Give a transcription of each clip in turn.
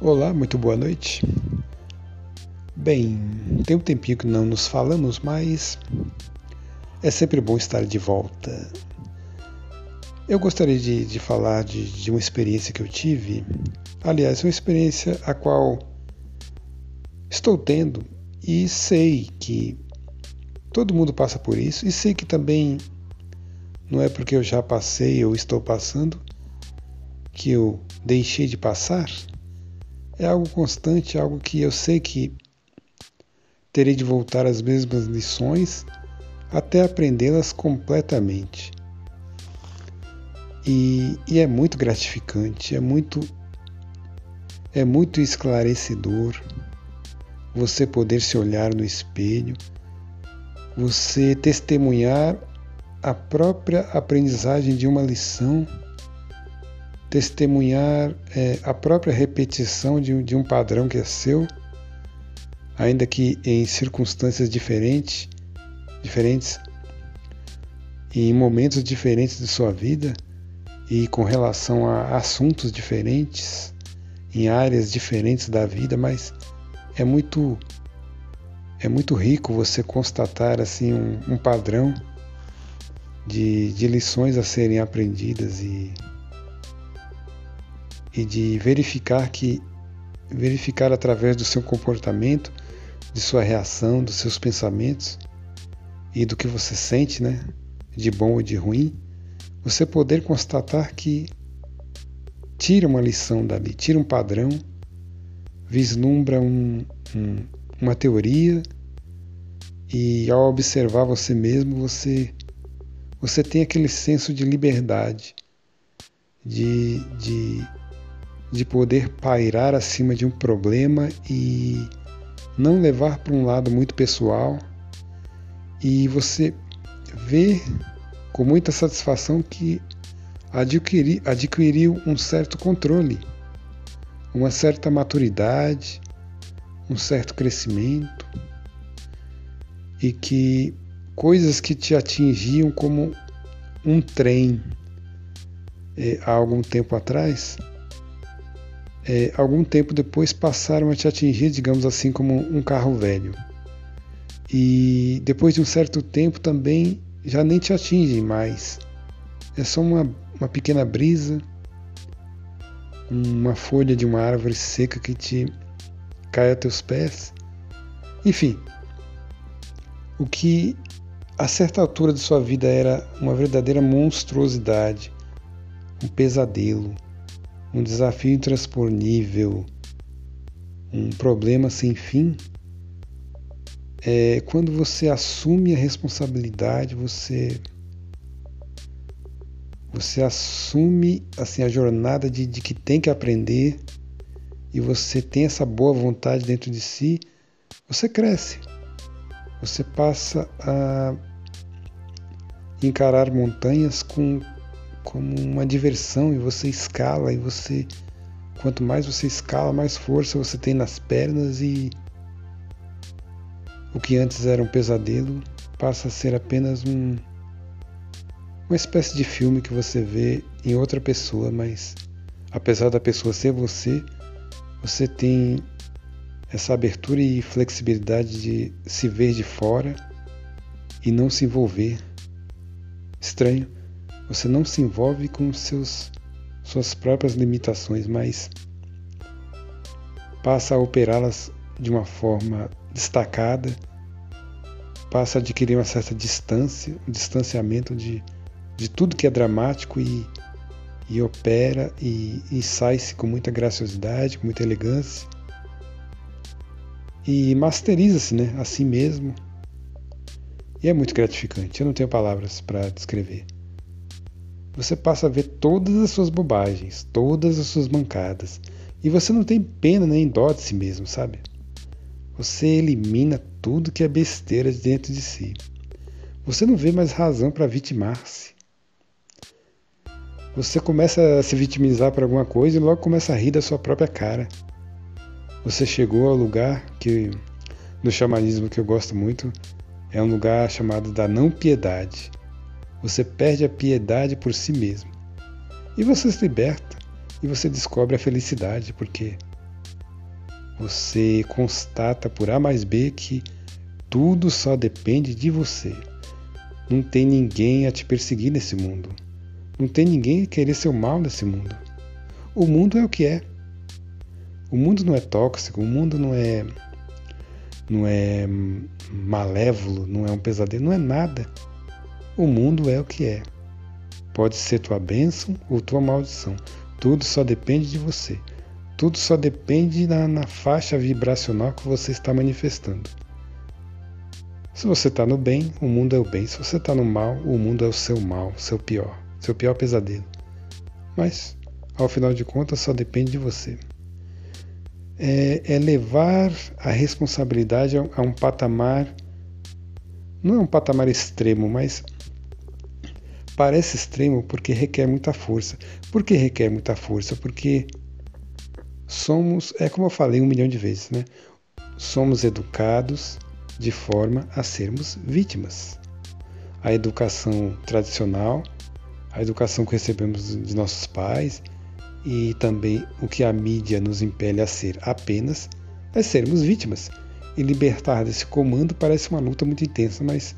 Olá, muito boa noite. Bem, tem um tempinho que não nos falamos, mas é sempre bom estar de volta. Eu gostaria de, de falar de, de uma experiência que eu tive, aliás, uma experiência a qual estou tendo e sei que todo mundo passa por isso, e sei que também não é porque eu já passei ou estou passando que eu deixei de passar é algo constante, algo que eu sei que terei de voltar às mesmas lições até aprendê-las completamente. E, e, é muito gratificante, é muito é muito esclarecedor você poder se olhar no espelho, você testemunhar a própria aprendizagem de uma lição testemunhar é, a própria repetição de, de um padrão que é seu, ainda que em circunstâncias diferentes, diferentes, em momentos diferentes de sua vida e com relação a assuntos diferentes, em áreas diferentes da vida, mas é muito é muito rico você constatar assim um, um padrão de, de lições a serem aprendidas e e de verificar que verificar através do seu comportamento, de sua reação, dos seus pensamentos e do que você sente, né, de bom ou de ruim, você poder constatar que tira uma lição dali, tira um padrão, vislumbra um, um, uma teoria e ao observar você mesmo, você você tem aquele senso de liberdade, de, de de poder pairar acima de um problema e não levar para um lado muito pessoal. E você vê com muita satisfação que adquiri, adquiriu um certo controle, uma certa maturidade, um certo crescimento. E que coisas que te atingiam como um trem eh, há algum tempo atrás é, algum tempo depois passaram a te atingir, digamos assim, como um carro velho. E depois de um certo tempo também já nem te atingem mais. É só uma, uma pequena brisa, uma folha de uma árvore seca que te cai a teus pés. Enfim, o que a certa altura de sua vida era uma verdadeira monstruosidade, um pesadelo um desafio intransponível, um problema sem fim, é quando você assume a responsabilidade, você você assume assim a jornada de, de que tem que aprender e você tem essa boa vontade dentro de si, você cresce. Você passa a encarar montanhas com como uma diversão e você escala e você quanto mais você escala, mais força você tem nas pernas e o que antes era um pesadelo passa a ser apenas um uma espécie de filme que você vê em outra pessoa, mas apesar da pessoa ser você, você tem essa abertura e flexibilidade de se ver de fora e não se envolver. Estranho, você não se envolve com seus, suas próprias limitações, mas passa a operá-las de uma forma destacada, passa a adquirir uma certa distância, um distanciamento de, de tudo que é dramático e, e opera e, e sai-se com muita graciosidade, com muita elegância. E masteriza-se né, a si mesmo. E é muito gratificante, eu não tenho palavras para descrever você passa a ver todas as suas bobagens, todas as suas mancadas, e você não tem pena nem dó de si mesmo, sabe? Você elimina tudo que é besteira dentro de si. Você não vê mais razão para vitimar-se. Você começa a se vitimizar por alguma coisa e logo começa a rir da sua própria cara. Você chegou ao lugar que, no xamanismo que eu gosto muito, é um lugar chamado da não piedade você perde a piedade por si mesmo. E você se liberta e você descobre a felicidade, porque Você constata por A mais B que tudo só depende de você. Não tem ninguém a te perseguir nesse mundo. Não tem ninguém a querer seu mal nesse mundo. O mundo é o que é. O mundo não é tóxico, o mundo não é não é malévolo, não é um pesadelo, não é nada. O mundo é o que é. Pode ser tua bênção ou tua maldição. Tudo só depende de você. Tudo só depende na, na faixa vibracional que você está manifestando. Se você está no bem, o mundo é o bem. Se você está no mal, o mundo é o seu mal, seu pior, seu pior pesadelo. Mas, ao final de contas, só depende de você é, é levar a responsabilidade a, a um patamar, não é um patamar extremo, mas parece extremo porque requer muita força. Por que requer muita força? Porque somos, é como eu falei um milhão de vezes, né? Somos educados de forma a sermos vítimas. A educação tradicional, a educação que recebemos de nossos pais, e também o que a mídia nos impele a ser apenas é sermos vítimas. E libertar desse comando parece uma luta muito intensa, mas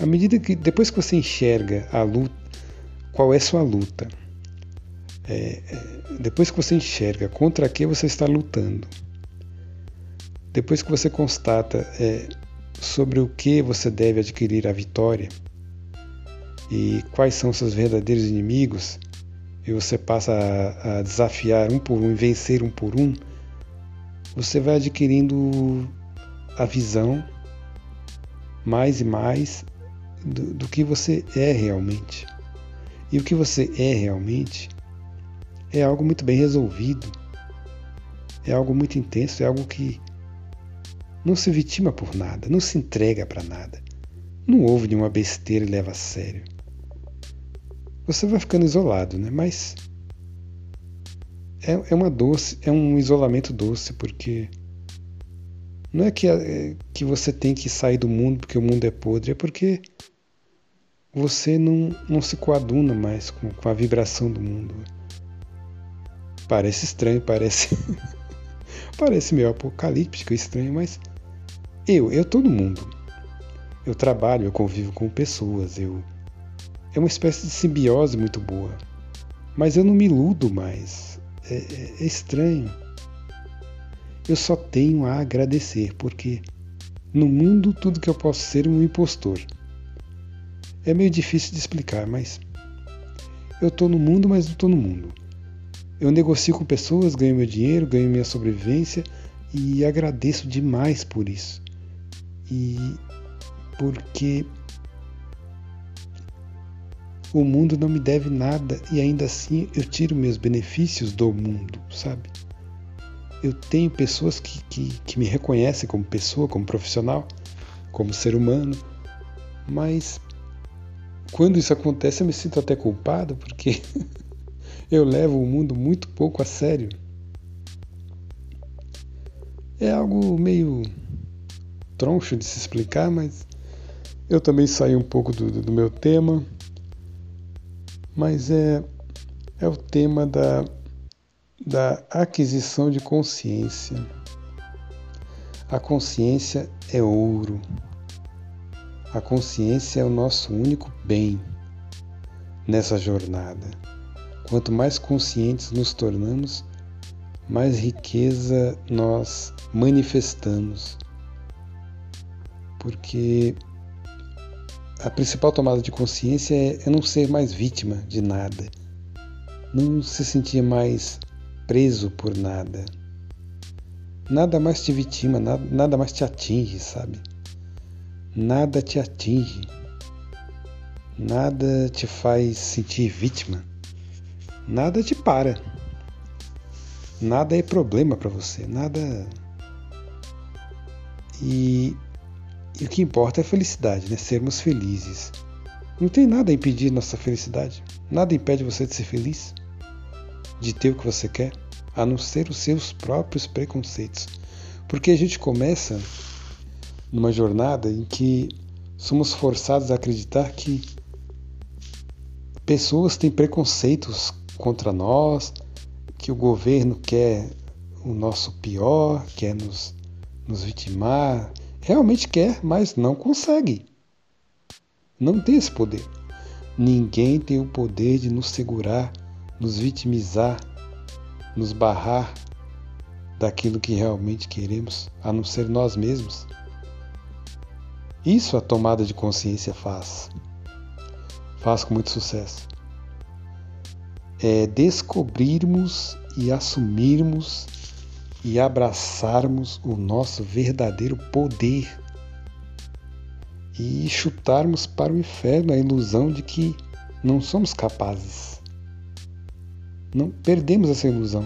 à medida que depois que você enxerga a luta, qual é sua luta, é, é, depois que você enxerga contra que você está lutando, depois que você constata é, sobre o que você deve adquirir a vitória e quais são seus verdadeiros inimigos, e você passa a, a desafiar um por um e vencer um por um, você vai adquirindo a visão mais e mais do, do, que você é realmente. E o que você é realmente é algo muito bem resolvido, é algo muito intenso, é algo que não se vitima por nada, não se entrega para nada, não ouve nenhuma besteira e leva a sério você vai ficando isolado, né? Mas é, é uma doce, é um isolamento doce, porque não é que, é que você tem que sair do mundo porque o mundo é podre, é porque você não, não se coaduna mais com, com a vibração do mundo. Parece estranho, parece. parece meio apocalíptico, estranho, mas eu, eu tô no mundo. Eu trabalho, eu convivo com pessoas, eu é uma espécie de simbiose muito boa. Mas eu não me iludo mais. É, é, é estranho. Eu só tenho a agradecer, porque no mundo tudo que eu posso ser é um impostor. É meio difícil de explicar, mas eu estou no mundo, mas não estou no mundo. Eu negocio com pessoas, ganho meu dinheiro, ganho minha sobrevivência e agradeço demais por isso. E porque o mundo não me deve nada e ainda assim eu tiro meus benefícios do mundo, sabe? Eu tenho pessoas que, que, que me reconhecem como pessoa, como profissional, como ser humano, mas quando isso acontece eu me sinto até culpado porque eu levo o mundo muito pouco a sério. É algo meio troncho de se explicar, mas eu também saí um pouco do, do meu tema mas é, é o tema da, da aquisição de consciência. A consciência é ouro. A consciência é o nosso único bem nessa jornada. Quanto mais conscientes nos tornamos, mais riqueza nós manifestamos. Porque a principal tomada de consciência é, é não ser mais vítima de nada, não se sentir mais preso por nada. Nada mais te vitima, nada, nada mais te atinge, sabe? Nada te atinge, nada te faz sentir vítima, nada te para, nada é problema para você, nada. E e o que importa é a felicidade, né? Sermos felizes. Não tem nada a impedir nossa felicidade. Nada impede você de ser feliz, de ter o que você quer, a não ser os seus próprios preconceitos. Porque a gente começa numa jornada em que somos forçados a acreditar que pessoas têm preconceitos contra nós, que o governo quer o nosso pior, quer nos, nos vitimar, realmente quer, mas não consegue. Não tem esse poder. Ninguém tem o poder de nos segurar, nos vitimizar, nos barrar daquilo que realmente queremos, a não ser nós mesmos. Isso a tomada de consciência faz. Faz com muito sucesso. É descobrirmos e assumirmos e abraçarmos o nosso verdadeiro poder e chutarmos para o inferno a ilusão de que não somos capazes. Não perdemos essa ilusão.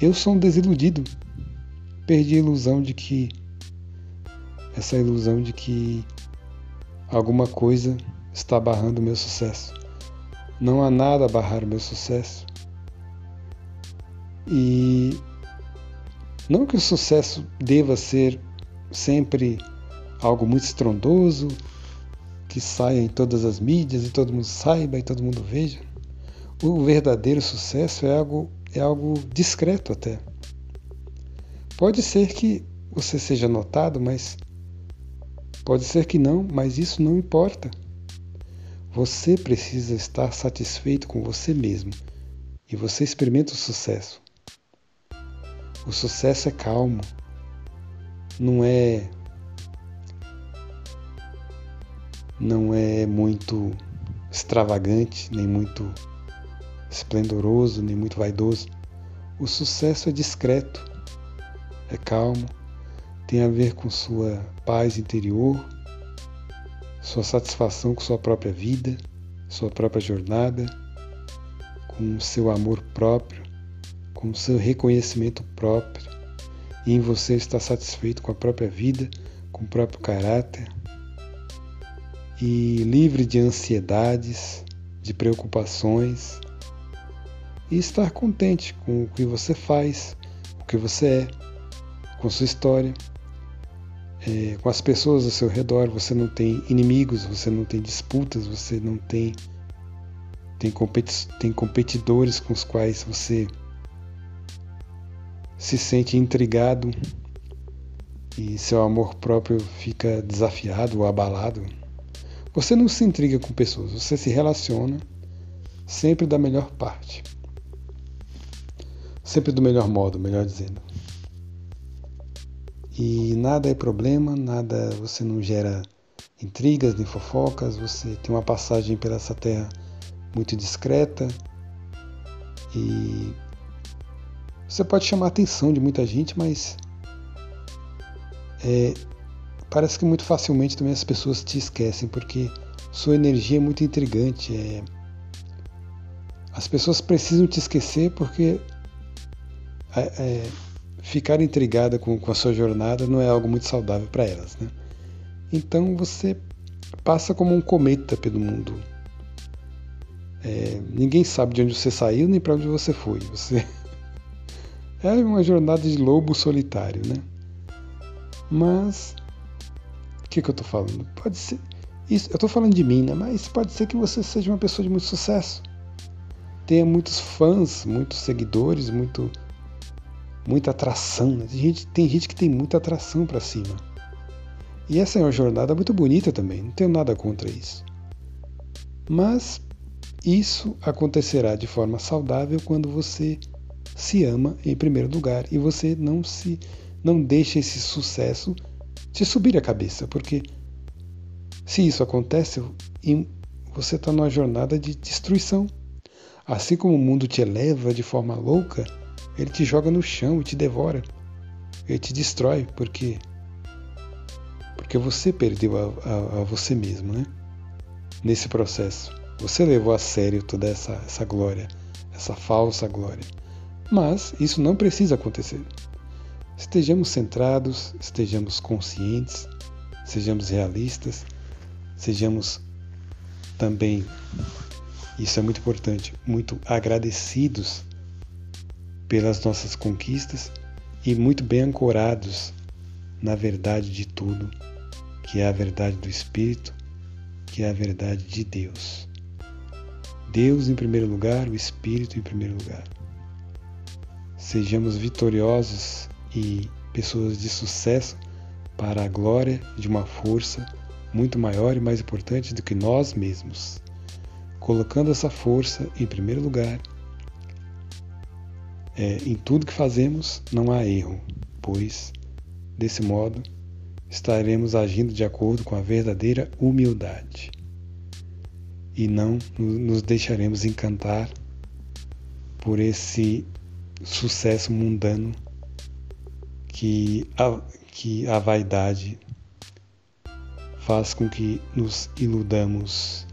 Eu sou um desiludido. Perdi a ilusão de que essa ilusão de que alguma coisa está barrando o meu sucesso. Não há nada a barrar o meu sucesso. E não que o sucesso deva ser sempre algo muito estrondoso, que saia em todas as mídias e todo mundo saiba e todo mundo veja. O verdadeiro sucesso é algo, é algo discreto até. Pode ser que você seja notado, mas pode ser que não, mas isso não importa. Você precisa estar satisfeito com você mesmo e você experimenta o sucesso. O sucesso é calmo, não é não é muito extravagante, nem muito esplendoroso, nem muito vaidoso. O sucesso é discreto, é calmo, tem a ver com sua paz interior, sua satisfação com sua própria vida, sua própria jornada, com seu amor próprio, com seu reconhecimento próprio, e em você estar satisfeito com a própria vida, com o próprio caráter, e livre de ansiedades, de preocupações e estar contente com o que você faz, o que você é, com sua história, é, com as pessoas ao seu redor. Você não tem inimigos, você não tem disputas, você não tem tem, competi tem competidores com os quais você se sente intrigado e seu amor próprio fica desafiado ou abalado. Você não se intriga com pessoas, você se relaciona sempre da melhor parte. Sempre do melhor modo, melhor dizendo. E nada é problema, nada, você não gera intrigas nem fofocas, você tem uma passagem pela essa terra muito discreta e você pode chamar a atenção de muita gente, mas é, parece que muito facilmente também as pessoas te esquecem, porque sua energia é muito intrigante. É... As pessoas precisam te esquecer porque é, é, ficar intrigada com, com a sua jornada não é algo muito saudável para elas. Né? Então você passa como um cometa pelo mundo. É, ninguém sabe de onde você saiu nem para onde você foi. Você é uma jornada de lobo solitário, né? Mas que, que eu estou falando? Pode ser. Isso, eu estou falando de mim, né? Mas pode ser que você seja uma pessoa de muito sucesso. Tenha muitos fãs, muitos seguidores, muito, muita atração. Né? Tem, gente, tem gente que tem muita atração para cima. E essa é uma jornada muito bonita também, não tenho nada contra isso. Mas isso acontecerá de forma saudável quando você se ama em primeiro lugar e você não se não deixa esse sucesso te subir a cabeça, porque se isso acontece, você está numa jornada de destruição. Assim como o mundo te eleva de forma louca, ele te joga no chão e te devora. Ele te destrói, porque porque você perdeu a, a, a você mesmo, né? Nesse processo. Você levou a sério toda essa, essa glória, essa falsa glória. Mas isso não precisa acontecer. Estejamos centrados, estejamos conscientes, sejamos realistas, sejamos também, isso é muito importante, muito agradecidos pelas nossas conquistas e muito bem ancorados na verdade de tudo, que é a verdade do Espírito, que é a verdade de Deus. Deus em primeiro lugar, o Espírito em primeiro lugar. sejamos vitoriosos e pessoas de sucesso para a glória de uma força muito maior e mais importante do que nós mesmos. Colocando essa força em primeiro lugar, é, em tudo que fazemos não há erro, pois, desse modo, estaremos agindo de acordo com a verdadeira humildade. E não nos deixaremos encantar por esse sucesso mundano que a, que a vaidade faz com que nos iludamos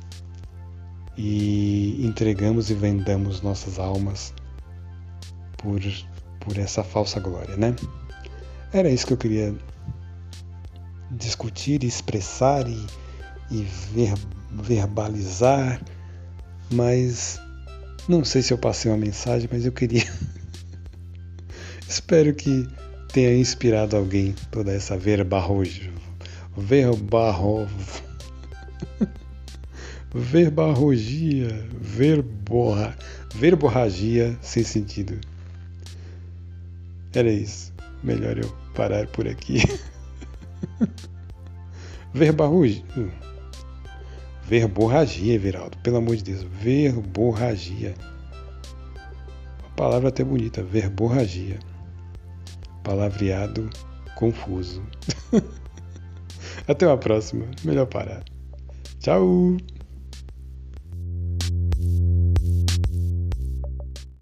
e entregamos e vendamos nossas almas por, por essa falsa glória, né? Era isso que eu queria discutir, expressar e, e ver, verbalizar, mas não sei se eu passei uma mensagem, mas eu queria. Espero que tenha inspirado alguém toda essa verbarroja. Verbarro. Verbarrogia. Verborra. Verborragia sem sentido. Era isso. Melhor eu parar por aqui. Verbarrogia. Verborragia, Everaldo. Pelo amor de Deus. Verborragia. Uma palavra até bonita. Verborragia. Palavreado confuso. até uma próxima. Melhor parar. Tchau!